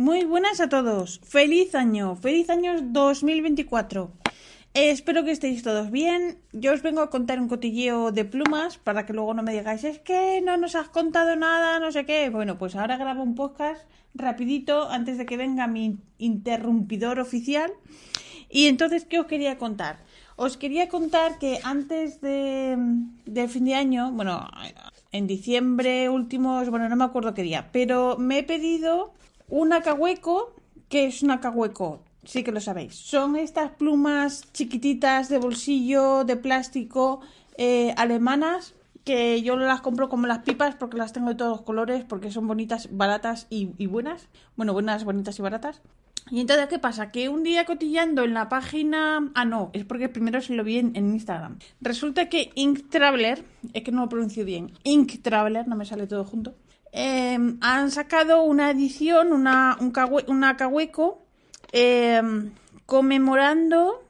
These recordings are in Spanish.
Muy buenas a todos. Feliz año. Feliz año 2024. Eh, espero que estéis todos bien. Yo os vengo a contar un cotilleo de plumas para que luego no me digáis es que no nos has contado nada, no sé qué. Bueno, pues ahora grabo un podcast rapidito antes de que venga mi interrumpidor oficial. Y entonces, ¿qué os quería contar? Os quería contar que antes de, de fin de año, bueno, en diciembre últimos, bueno, no me acuerdo qué día, pero me he pedido un acahueco, ¿qué es un acahueco? Sí que lo sabéis. Son estas plumas chiquititas de bolsillo, de plástico, eh, alemanas, que yo las compro como las pipas porque las tengo de todos colores, porque son bonitas, baratas y, y buenas. Bueno, buenas, bonitas y baratas. Y entonces, ¿qué pasa? Que un día cotillando en la página... Ah, no, es porque primero se lo vi en, en Instagram. Resulta que Ink Traveler, es que no lo pronuncio bien, Ink Traveler, no me sale todo junto, eh, han sacado una edición, una, un cahueco, eh, conmemorando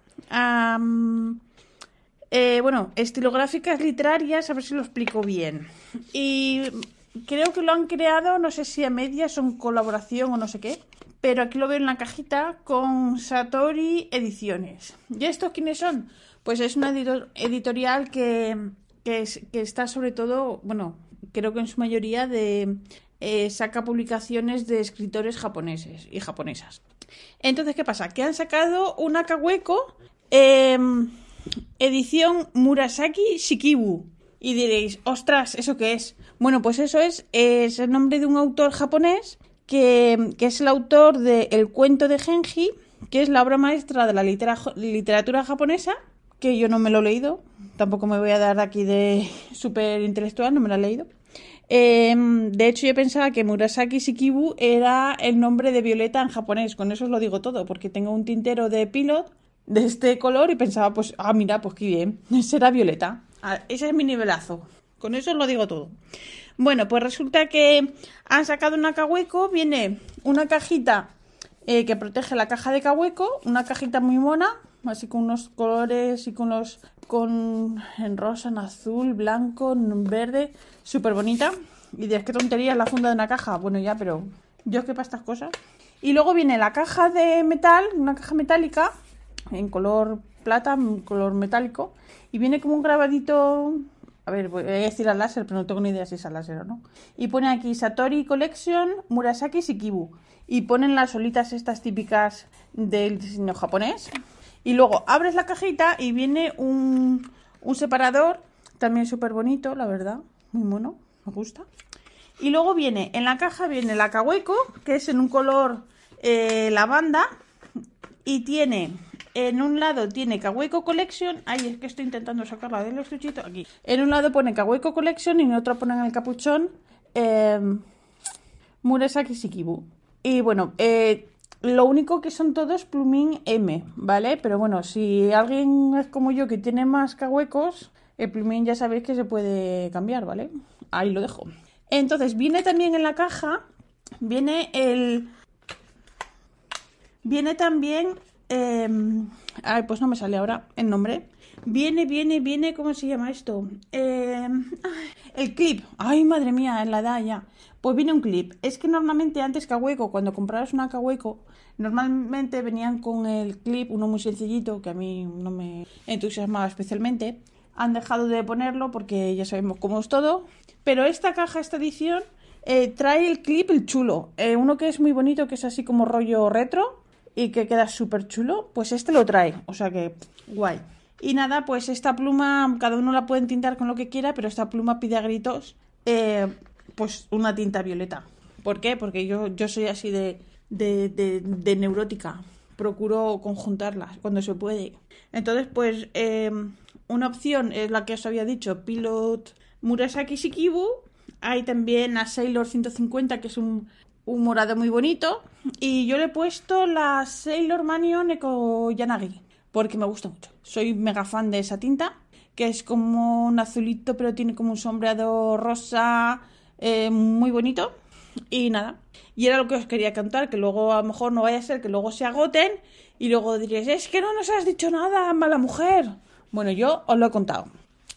eh, bueno, estilográficas literarias, a ver si lo explico bien. Y creo que lo han creado, no sé si a medias son colaboración o no sé qué, pero aquí lo veo en la cajita con Satori Ediciones. ¿Y estos quiénes son? Pues es una editor editorial que, que está sobre todo, bueno, creo que en su mayoría de eh, saca publicaciones de escritores japoneses y japonesas. Entonces, ¿qué pasa? Que han sacado un Akahueko eh, edición Murasaki Shikibu. Y diréis, ostras, ¿eso qué es? Bueno, pues eso es, es el nombre de un autor japonés que, que es el autor de El cuento de Genji, que es la obra maestra de la litera literatura japonesa, que yo no me lo he leído, tampoco me voy a dar aquí de súper intelectual, no me lo he leído. Eh, de hecho, yo pensaba que Murasaki Shikibu era el nombre de Violeta en japonés. Con eso os lo digo todo, porque tengo un tintero de pilot de este color y pensaba, pues, ah, mira, pues qué bien, será Violeta. Ese es mi nivelazo. Con eso os lo digo todo. Bueno, pues resulta que han sacado una Kaweco, viene una cajita eh, que protege la caja de Kaweco, una cajita muy mona, así con unos colores y con los con en rosa, en azul, blanco, en verde, súper bonita. Y dices, qué tontería es la funda de una caja. Bueno, ya, pero yo es que para estas cosas. Y luego viene la caja de metal, una caja metálica, en color plata, en color metálico. Y viene como un grabadito. A ver, voy a decir al láser, pero no tengo ni idea si es al láser o no. Y pone aquí Satori Collection, Murasaki Shikibu. Y ponen las solitas estas típicas del diseño japonés. Y luego abres la cajita y viene un, un separador, también súper bonito, la verdad, muy mono, me gusta. Y luego viene, en la caja viene el acahueco, que es en un color eh, lavanda, y tiene, en un lado tiene Kaweco Collection, ay, es que estoy intentando sacarla del estuchito, aquí. En un lado pone Kaweco Collection y en otro ponen el capuchón eh, Shikibu. Y bueno, eh, lo único que son todos plumín M, ¿vale? Pero bueno, si alguien es como yo que tiene más cahuecos, el plumín ya sabéis que se puede cambiar, ¿vale? Ahí lo dejo. Entonces, viene también en la caja, viene el... Viene también... Eh... Ay, pues no me sale ahora el nombre. Viene, viene, viene, ¿cómo se llama esto? Eh... El clip. Ay, madre mía, en la edad ya. Pues viene un clip. Es que normalmente antes Kaweco, cuando comprabas una Kaweco, normalmente venían con el clip, uno muy sencillito, que a mí no me entusiasmaba especialmente. Han dejado de ponerlo porque ya sabemos cómo es todo. Pero esta caja, esta edición, eh, trae el clip el chulo. Eh, uno que es muy bonito, que es así como rollo retro y que queda súper chulo, pues este lo trae. O sea que, guay. Y nada, pues esta pluma, cada uno la puede tintar con lo que quiera, pero esta pluma pide a gritos eh, pues una tinta violeta. ¿Por qué? Porque yo, yo soy así de, de, de, neurótica. Procuro conjuntarlas cuando se puede. Entonces, pues, eh, una opción es la que os había dicho, Pilot Murasaki Shikibu. Hay también a Sailor 150, que es un un morado muy bonito. Y yo le he puesto la Sailor Manion Eco Yanagi, porque me gusta mucho. Soy mega fan de esa tinta, que es como un azulito, pero tiene como un sombreado rosa eh, muy bonito. Y nada, y era lo que os quería contar, que luego a lo mejor no vaya a ser que luego se agoten y luego diréis, es que no nos has dicho nada, mala mujer. Bueno, yo os lo he contado,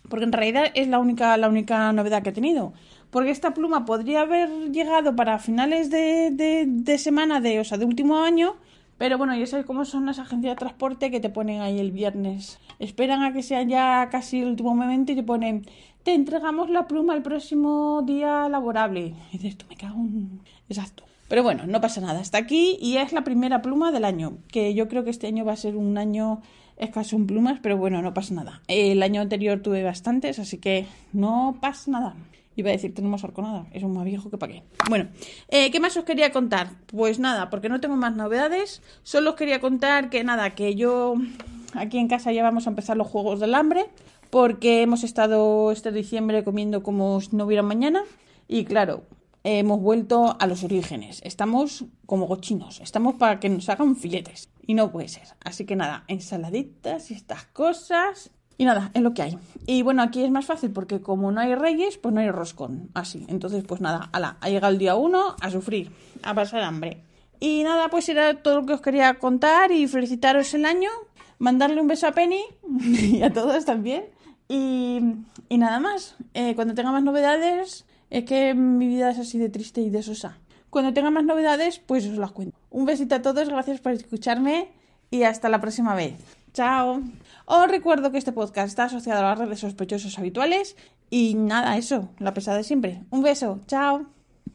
porque en realidad es la única, la única novedad que he tenido. Porque esta pluma podría haber llegado para finales de, de, semana, de, o sea, de último año, pero bueno, ya sabes cómo son las agencias de transporte que te ponen ahí el viernes. Esperan a que sea ya casi el último momento y te ponen, te entregamos la pluma el próximo día laborable. Y dices, tú me cago en... Exacto. Pero bueno, no pasa nada. Está aquí y es la primera pluma del año. Que yo creo que este año va a ser un año escaso en plumas, pero bueno, no pasa nada. El año anterior tuve bastantes, así que no pasa nada. Iba a decir, tenemos arconada, es un más viejo que para qué. Bueno, eh, ¿qué más os quería contar? Pues nada, porque no tengo más novedades. Solo os quería contar que nada, que yo aquí en casa ya vamos a empezar los juegos del hambre, porque hemos estado este diciembre comiendo como si no hubiera mañana. Y claro, hemos vuelto a los orígenes. Estamos como cochinos. Estamos para que nos hagan filetes. Y no puede ser. Así que nada, ensaladitas y estas cosas. Y nada, es lo que hay. Y bueno, aquí es más fácil porque como no hay reyes, pues no hay roscón. Así. Entonces, pues nada, ala, ha llegado el día uno a sufrir, a pasar hambre. Y nada, pues era todo lo que os quería contar y felicitaros el año. Mandarle un beso a Penny y a todos también. Y, y nada más. Eh, cuando tenga más novedades, es que mi vida es así de triste y de sosa. Cuando tenga más novedades, pues os las cuento. Un besito a todos, gracias por escucharme y hasta la próxima vez. Chao. Os recuerdo que este podcast está asociado a las redes sospechosos habituales y nada, eso, la pesada de siempre. Un beso, chao.